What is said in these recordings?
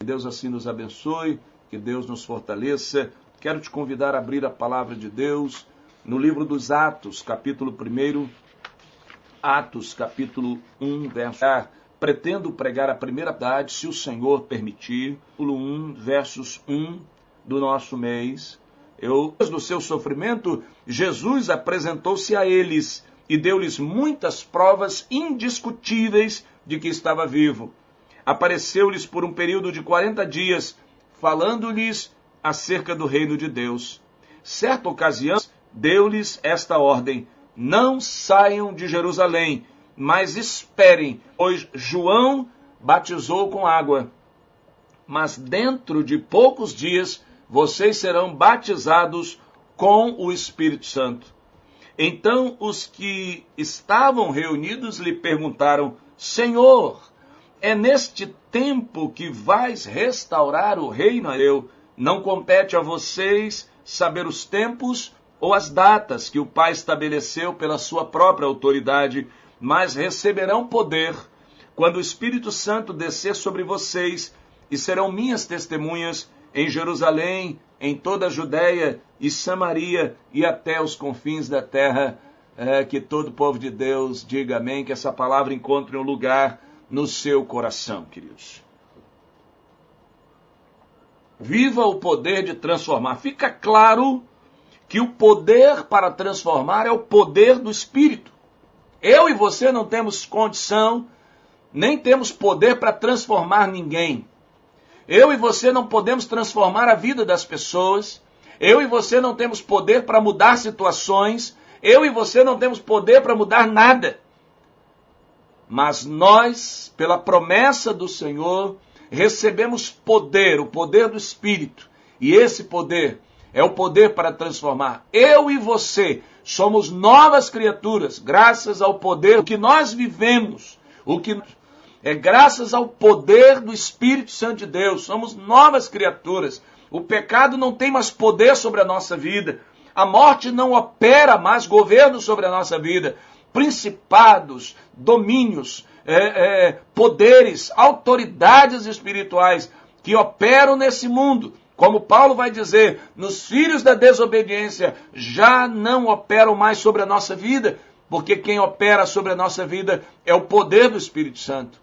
Que Deus assim nos abençoe, que Deus nos fortaleça. Quero te convidar a abrir a palavra de Deus no livro dos Atos, capítulo 1. Atos, capítulo 1, verso. Pretendo pregar a primeira verdade, se o Senhor permitir. Capítulo 1, versos 1 do nosso mês. Eu, do seu sofrimento, Jesus apresentou-se a eles e deu-lhes muitas provas indiscutíveis de que estava vivo apareceu-lhes por um período de 40 dias, falando-lhes acerca do reino de Deus. Certa ocasião, deu-lhes esta ordem: Não saiam de Jerusalém, mas esperem, pois João batizou com água. Mas dentro de poucos dias vocês serão batizados com o Espírito Santo. Então os que estavam reunidos lhe perguntaram: Senhor, é neste tempo que vais restaurar o reino eu. Não compete a vocês saber os tempos ou as datas que o Pai estabeleceu pela sua própria autoridade, mas receberão poder quando o Espírito Santo descer sobre vocês e serão minhas testemunhas em Jerusalém, em toda a Judéia e Samaria e até os confins da terra. É, que todo povo de Deus diga amém, que essa palavra encontre um lugar no seu coração, queridos. Viva o poder de transformar. Fica claro que o poder para transformar é o poder do Espírito. Eu e você não temos condição, nem temos poder para transformar ninguém. Eu e você não podemos transformar a vida das pessoas. Eu e você não temos poder para mudar situações. Eu e você não temos poder para mudar nada. Mas nós, pela promessa do Senhor, recebemos poder, o poder do Espírito. E esse poder é o poder para transformar. Eu e você somos novas criaturas, graças ao poder que nós vivemos, o que é graças ao poder do Espírito Santo de Deus. Somos novas criaturas. O pecado não tem mais poder sobre a nossa vida. A morte não opera mais governo sobre a nossa vida principados, domínios, é, é, poderes, autoridades espirituais que operam nesse mundo. Como Paulo vai dizer, nos filhos da desobediência já não operam mais sobre a nossa vida, porque quem opera sobre a nossa vida é o poder do Espírito Santo.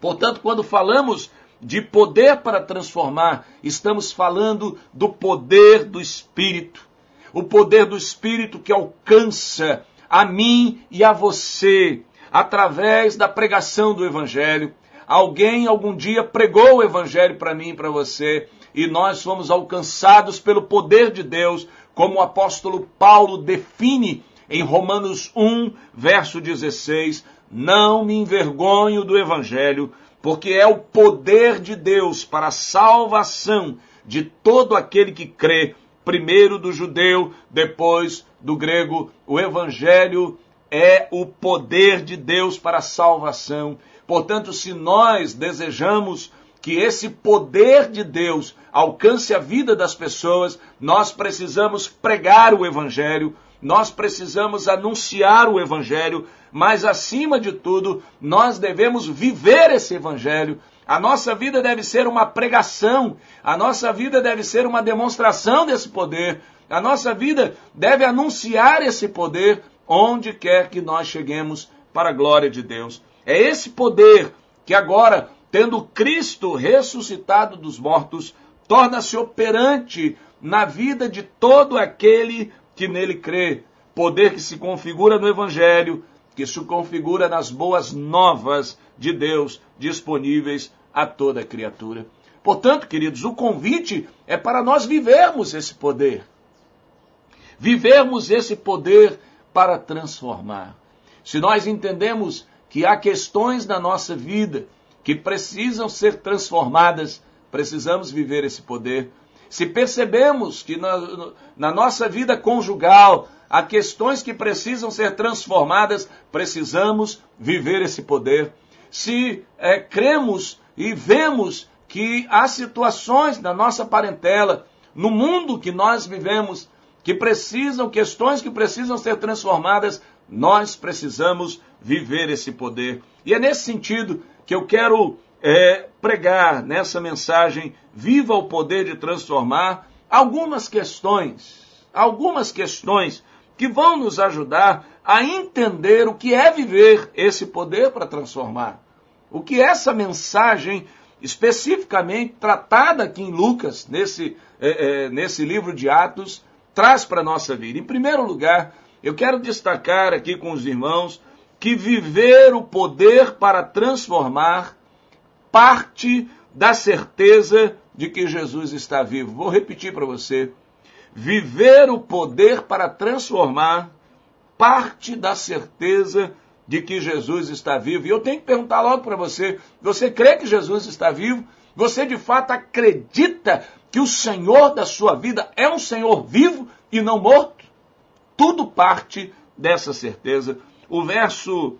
Portanto, quando falamos de poder para transformar, estamos falando do poder do Espírito. O poder do Espírito que alcança a mim e a você, através da pregação do Evangelho. Alguém algum dia pregou o Evangelho para mim e para você, e nós fomos alcançados pelo poder de Deus, como o apóstolo Paulo define em Romanos 1, verso 16: Não me envergonho do Evangelho, porque é o poder de Deus para a salvação de todo aquele que crê, primeiro do judeu, depois do grego. O evangelho é o poder de Deus para a salvação. Portanto, se nós desejamos que esse poder de Deus alcance a vida das pessoas, nós precisamos pregar o Evangelho, nós precisamos anunciar o Evangelho, mas acima de tudo, nós devemos viver esse Evangelho, a nossa vida deve ser uma pregação, a nossa vida deve ser uma demonstração desse poder, a nossa vida deve anunciar esse poder onde quer que nós cheguemos para a glória de Deus. É esse poder que agora, tendo Cristo ressuscitado dos mortos, torna-se operante na vida de todo aquele que nele crê. Poder que se configura no Evangelho, que se configura nas boas novas de Deus disponíveis a toda criatura. Portanto, queridos, o convite é para nós vivermos esse poder. Vivermos esse poder para transformar. Se nós entendemos que há questões na nossa vida que precisam ser transformadas, precisamos viver esse poder. Se percebemos que na, na nossa vida conjugal há questões que precisam ser transformadas, precisamos viver esse poder. Se é, cremos e vemos que há situações na nossa parentela, no mundo que nós vivemos, que precisam, questões que precisam ser transformadas, nós precisamos viver esse poder. E é nesse sentido que eu quero é, pregar nessa mensagem, viva o poder de transformar, algumas questões, algumas questões que vão nos ajudar a entender o que é viver esse poder para transformar. O que essa mensagem, especificamente tratada aqui em Lucas, nesse, é, é, nesse livro de Atos, traz para a nossa vida. Em primeiro lugar, eu quero destacar aqui com os irmãos que viver o poder para transformar parte da certeza de que Jesus está vivo. Vou repetir para você. Viver o poder para transformar parte da certeza de que Jesus está vivo. E eu tenho que perguntar logo para você: você crê que Jesus está vivo? Você de fato acredita que o Senhor da sua vida é um Senhor vivo e não morto? Tudo parte dessa certeza. O verso,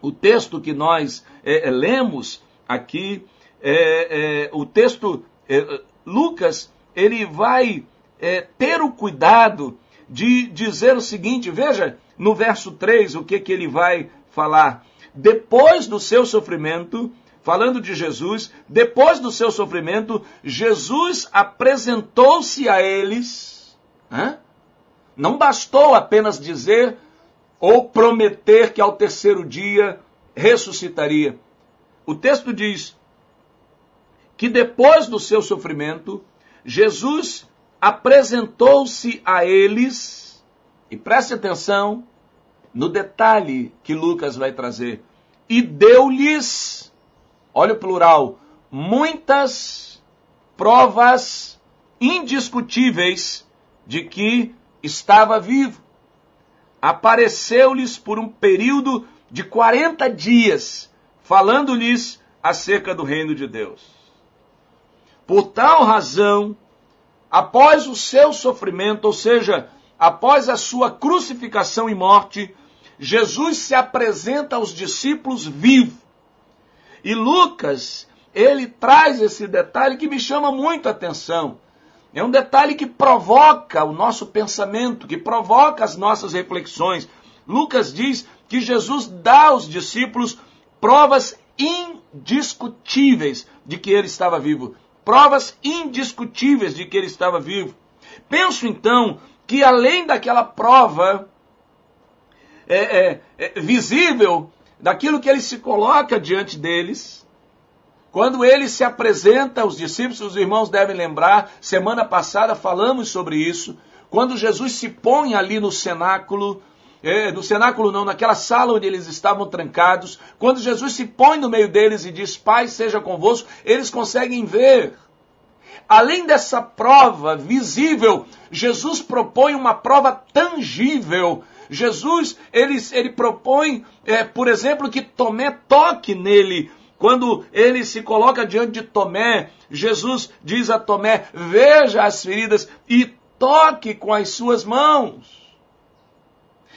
o texto que nós é, lemos aqui, é, é, o texto, é, Lucas, ele vai é, ter o cuidado de dizer o seguinte, veja no verso 3 o que, que ele vai falar. Depois do seu sofrimento, falando de Jesus, depois do seu sofrimento, Jesus apresentou-se a eles. Não bastou apenas dizer ou prometer que ao terceiro dia ressuscitaria. O texto diz que depois do seu sofrimento, Jesus apresentou-se a eles, e preste atenção no detalhe que Lucas vai trazer, e deu-lhes, olha o plural, muitas provas indiscutíveis de que estava vivo. Apareceu-lhes por um período de 40 dias falando-lhes acerca do reino de Deus. Por tal razão, após o seu sofrimento, ou seja, após a sua crucificação e morte, Jesus se apresenta aos discípulos vivo. E Lucas, ele traz esse detalhe que me chama muito a atenção. É um detalhe que provoca o nosso pensamento, que provoca as nossas reflexões. Lucas diz que Jesus dá aos discípulos provas indiscutíveis de que ele estava vivo. Provas indiscutíveis de que ele estava vivo. Penso então que além daquela prova é, é, é, visível daquilo que ele se coloca diante deles, quando ele se apresenta aos discípulos, os irmãos devem lembrar, semana passada falamos sobre isso, quando Jesus se põe ali no cenáculo, é, no cenáculo não, naquela sala onde eles estavam trancados, quando Jesus se põe no meio deles e diz, Pai, seja convosco, eles conseguem ver. Além dessa prova visível, Jesus propõe uma prova tangível. Jesus, ele, ele propõe, é, por exemplo, que Tomé toque nele. Quando ele se coloca diante de Tomé, Jesus diz a Tomé: Veja as feridas e toque com as suas mãos.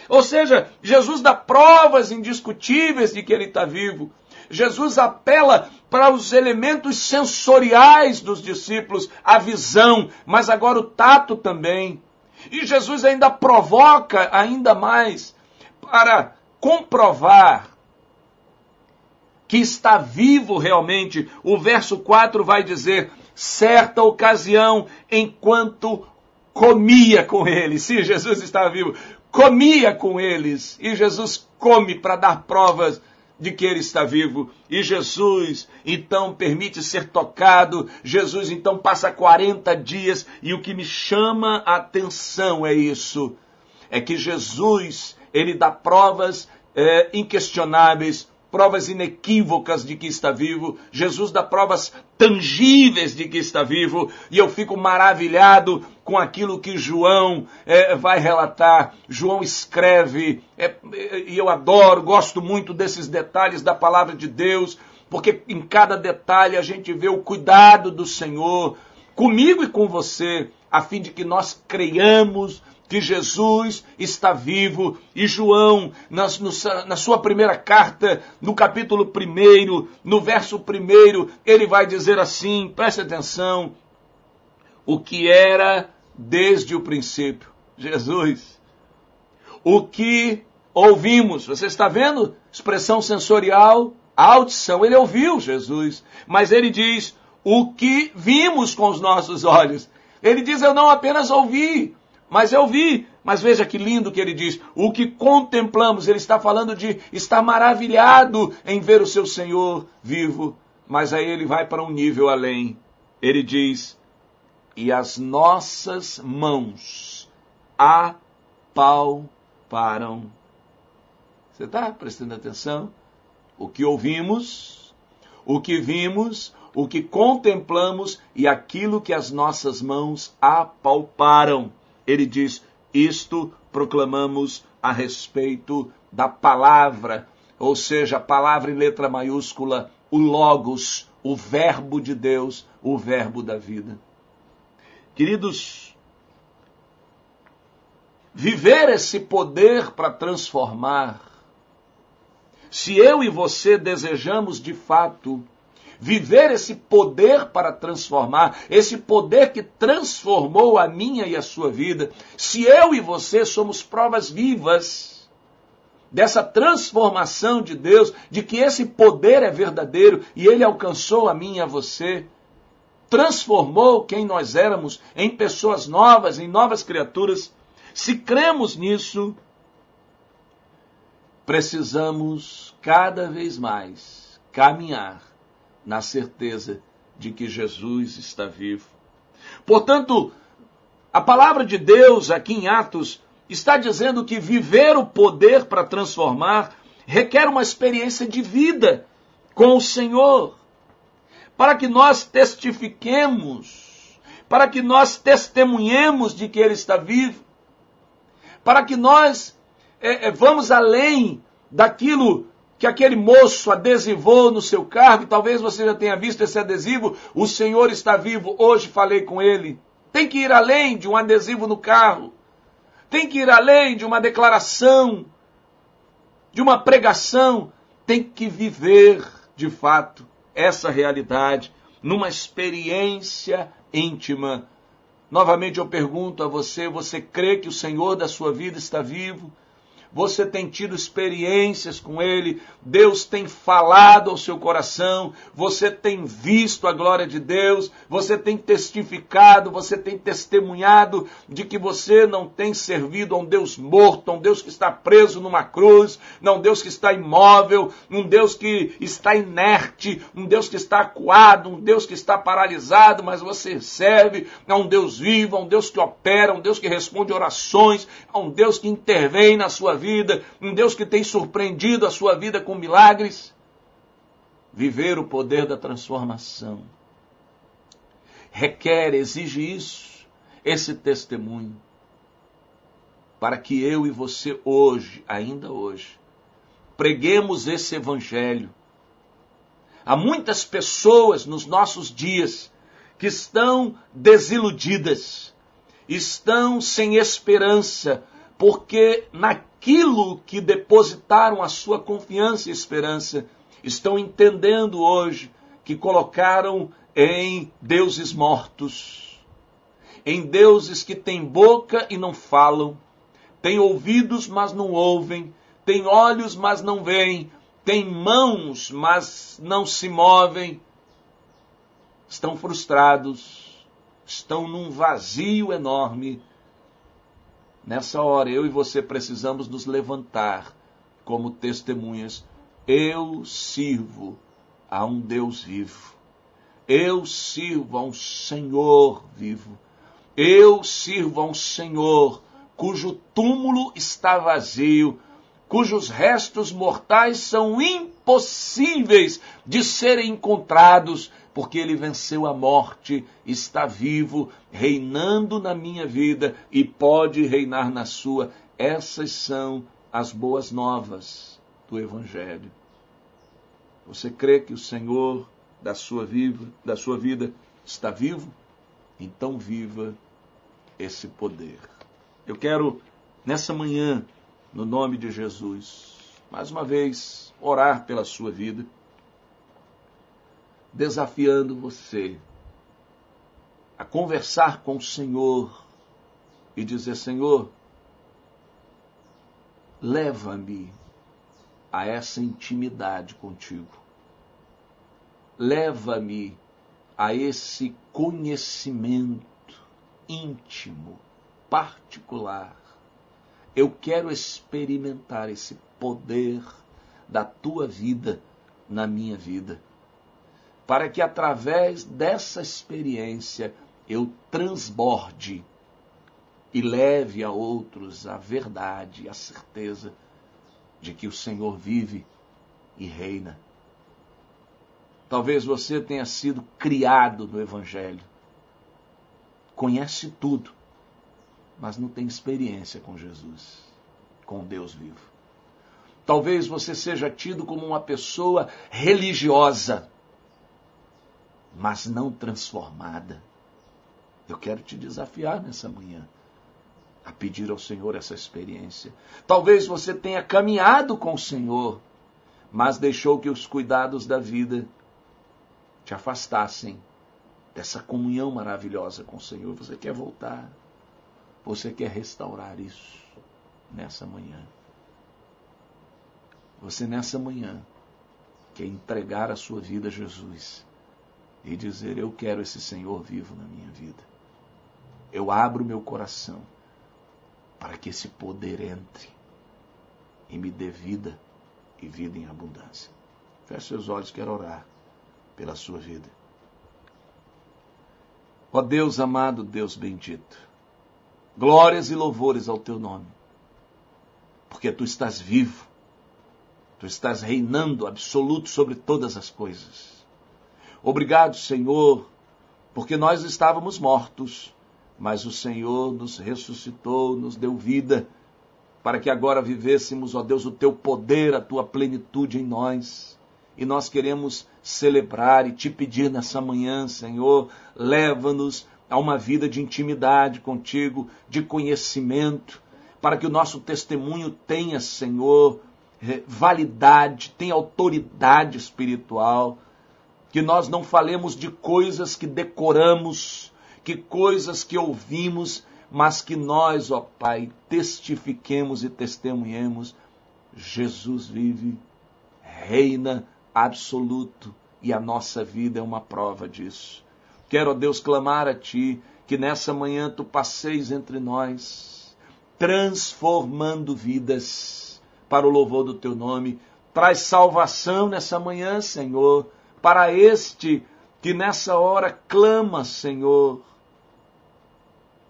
Ou seja, Jesus dá provas indiscutíveis de que ele está vivo. Jesus apela para os elementos sensoriais dos discípulos, a visão, mas agora o tato também. E Jesus ainda provoca ainda mais para comprovar que está vivo realmente. O verso 4 vai dizer: certa ocasião, enquanto comia com ele. Sim, Jesus estava vivo comia com eles. E Jesus come para dar provas de que ele está vivo. E Jesus então permite ser tocado. Jesus então passa 40 dias. E o que me chama a atenção é isso: é que Jesus ele dá provas é, inquestionáveis provas inequívocas de que está vivo, Jesus dá provas tangíveis de que está vivo, e eu fico maravilhado com aquilo que João é, vai relatar. João escreve, é, e eu adoro, gosto muito desses detalhes da palavra de Deus, porque em cada detalhe a gente vê o cuidado do Senhor comigo e com você, a fim de que nós creiamos que Jesus está vivo. E João, na, na sua primeira carta, no capítulo 1, no verso 1, ele vai dizer assim: preste atenção, o que era desde o princípio. Jesus. O que ouvimos, você está vendo? Expressão sensorial, audição, ele ouviu Jesus, mas ele diz o que vimos com os nossos olhos. Ele diz: Eu não apenas ouvi, mas eu vi. Mas veja que lindo que ele diz: o que contemplamos, ele está falando de estar maravilhado em ver o seu Senhor vivo. Mas aí ele vai para um nível além. Ele diz: e as nossas mãos apalparam. Você está prestando atenção? O que ouvimos, o que vimos, o que contemplamos e aquilo que as nossas mãos apalparam. Ele diz: Isto proclamamos a respeito da palavra, ou seja, a palavra em letra maiúscula, o Logos, o Verbo de Deus, o Verbo da vida. Queridos, viver esse poder para transformar, se eu e você desejamos de fato viver esse poder para transformar, esse poder que transformou a minha e a sua vida, se eu e você somos provas vivas dessa transformação de Deus, de que esse poder é verdadeiro e ele alcançou a mim e a você, transformou quem nós éramos em pessoas novas, em novas criaturas. Se cremos nisso, precisamos cada vez mais caminhar na certeza de que Jesus está vivo. Portanto, a palavra de Deus aqui em Atos está dizendo que viver o poder para transformar requer uma experiência de vida com o Senhor, para que nós testifiquemos, para que nós testemunhemos de que Ele está vivo, para que nós é, é, vamos além daquilo que aquele moço adesivou no seu carro, e talvez você já tenha visto esse adesivo, o Senhor está vivo, hoje falei com ele. Tem que ir além de um adesivo no carro. Tem que ir além de uma declaração, de uma pregação. Tem que viver, de fato, essa realidade numa experiência íntima. Novamente eu pergunto a você: você crê que o Senhor da sua vida está vivo? Você tem tido experiências com Ele, Deus tem falado ao seu coração, você tem visto a glória de Deus, você tem testificado, você tem testemunhado de que você não tem servido a um Deus morto, a um Deus que está preso numa cruz, não um Deus que está imóvel, um Deus que está inerte, um Deus que está acuado, um Deus que está paralisado, mas você serve a um Deus vivo, a um Deus que opera, a um Deus que responde orações, a um Deus que intervém na sua vida, um Deus que tem surpreendido a sua vida com milagres. Viver o poder da transformação requer, exige isso, esse testemunho, para que eu e você hoje, ainda hoje, preguemos esse evangelho. Há muitas pessoas nos nossos dias que estão desiludidas, estão sem esperança, porque naquilo que depositaram a sua confiança e esperança, estão entendendo hoje que colocaram em deuses mortos, em deuses que têm boca e não falam, têm ouvidos, mas não ouvem, têm olhos, mas não veem, têm mãos, mas não se movem, estão frustrados, estão num vazio enorme Nessa hora, eu e você precisamos nos levantar como testemunhas. Eu sirvo a um Deus vivo. Eu sirvo a um Senhor vivo. Eu sirvo a um Senhor cujo túmulo está vazio, cujos restos mortais são impossíveis de serem encontrados, porque ele venceu a morte, está vivo, reinando na minha vida e pode reinar na sua. Essas são as boas novas do Evangelho. Você crê que o Senhor da sua, viva, da sua vida está vivo? Então viva esse poder. Eu quero, nessa manhã, no nome de Jesus, mais uma vez, orar pela sua vida desafiando você a conversar com o Senhor e dizer: Senhor, leva-me a essa intimidade contigo. leva-me a esse conhecimento íntimo, particular. Eu quero experimentar esse poder da tua vida na minha vida, para que através dessa experiência eu transborde e leve a outros a verdade, a certeza de que o Senhor vive e reina. Talvez você tenha sido criado no Evangelho, conhece tudo, mas não tem experiência com Jesus, com Deus vivo. Talvez você seja tido como uma pessoa religiosa, mas não transformada. Eu quero te desafiar nessa manhã a pedir ao Senhor essa experiência. Talvez você tenha caminhado com o Senhor, mas deixou que os cuidados da vida te afastassem dessa comunhão maravilhosa com o Senhor. Você quer voltar? Você quer restaurar isso nessa manhã? Você nessa manhã quer entregar a sua vida a Jesus e dizer: Eu quero esse Senhor vivo na minha vida. Eu abro meu coração para que esse poder entre e me dê vida e vida em abundância. Feche seus olhos, quero orar pela sua vida. Ó Deus amado, Deus bendito, glórias e louvores ao teu nome, porque tu estás vivo Tu estás reinando absoluto sobre todas as coisas. Obrigado, Senhor, porque nós estávamos mortos, mas o Senhor nos ressuscitou, nos deu vida, para que agora vivêssemos, ó Deus, o teu poder, a tua plenitude em nós. E nós queremos celebrar e te pedir nessa manhã, Senhor, leva-nos a uma vida de intimidade contigo, de conhecimento, para que o nosso testemunho tenha, Senhor, validade, tem autoridade espiritual, que nós não falemos de coisas que decoramos, que coisas que ouvimos, mas que nós, ó Pai, testifiquemos e testemunhemos. Jesus vive, reina absoluto e a nossa vida é uma prova disso. Quero, ó Deus, clamar a Ti que nessa manhã Tu passeis entre nós, transformando vidas para o louvor do teu nome. Traz salvação nessa manhã, Senhor, para este que nessa hora clama, Senhor,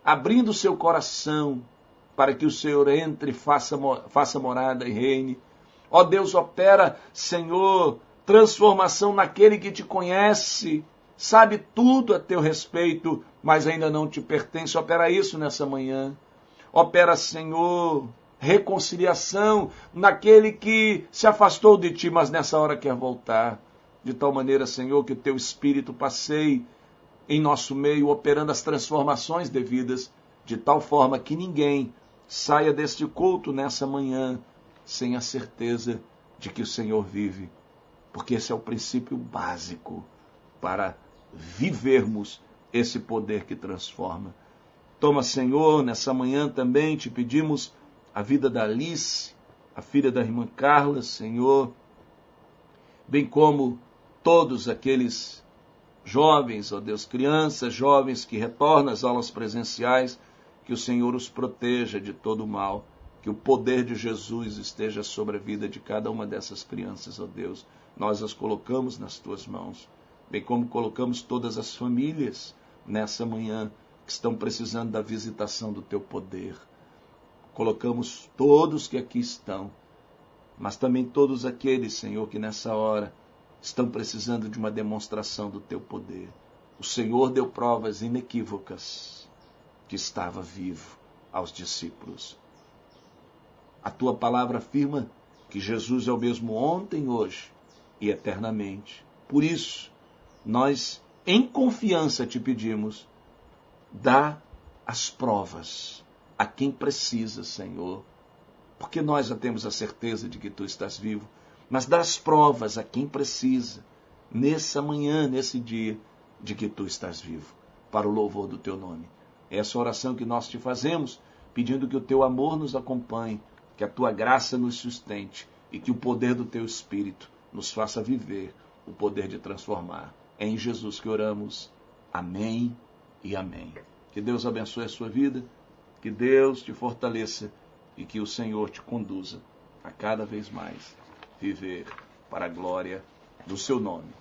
abrindo seu coração para que o Senhor entre, faça, faça morada e reine. Ó Deus, opera, Senhor, transformação naquele que te conhece, sabe tudo a teu respeito, mas ainda não te pertence. Opera isso nessa manhã. Opera, Senhor, reconciliação naquele que se afastou de ti, mas nessa hora quer voltar. De tal maneira, Senhor, que o teu espírito passeie em nosso meio, operando as transformações devidas, de tal forma que ninguém saia deste culto nessa manhã sem a certeza de que o Senhor vive, porque esse é o princípio básico para vivermos esse poder que transforma. Toma, Senhor, nessa manhã também te pedimos a vida da Alice, a filha da irmã Carla, Senhor, bem como todos aqueles jovens, ó Deus, crianças, jovens que retornam às aulas presenciais, que o Senhor os proteja de todo o mal, que o poder de Jesus esteja sobre a vida de cada uma dessas crianças, ó Deus. Nós as colocamos nas tuas mãos, bem como colocamos todas as famílias nessa manhã que estão precisando da visitação do teu poder colocamos todos que aqui estão, mas também todos aqueles, Senhor, que nessa hora estão precisando de uma demonstração do teu poder. O Senhor deu provas inequívocas que estava vivo aos discípulos. A tua palavra afirma que Jesus é o mesmo ontem, hoje e eternamente. Por isso, nós, em confiança, te pedimos, dá as provas a quem precisa, Senhor. Porque nós já temos a certeza de que tu estás vivo, mas das provas a quem precisa, nessa manhã, nesse dia, de que tu estás vivo, para o louvor do teu nome. Essa oração que nós te fazemos, pedindo que o teu amor nos acompanhe, que a tua graça nos sustente e que o poder do teu Espírito nos faça viver o poder de transformar. É em Jesus que oramos. Amém e amém. Que Deus abençoe a sua vida, que Deus te fortaleça e que o Senhor te conduza a cada vez mais viver para a glória do seu nome.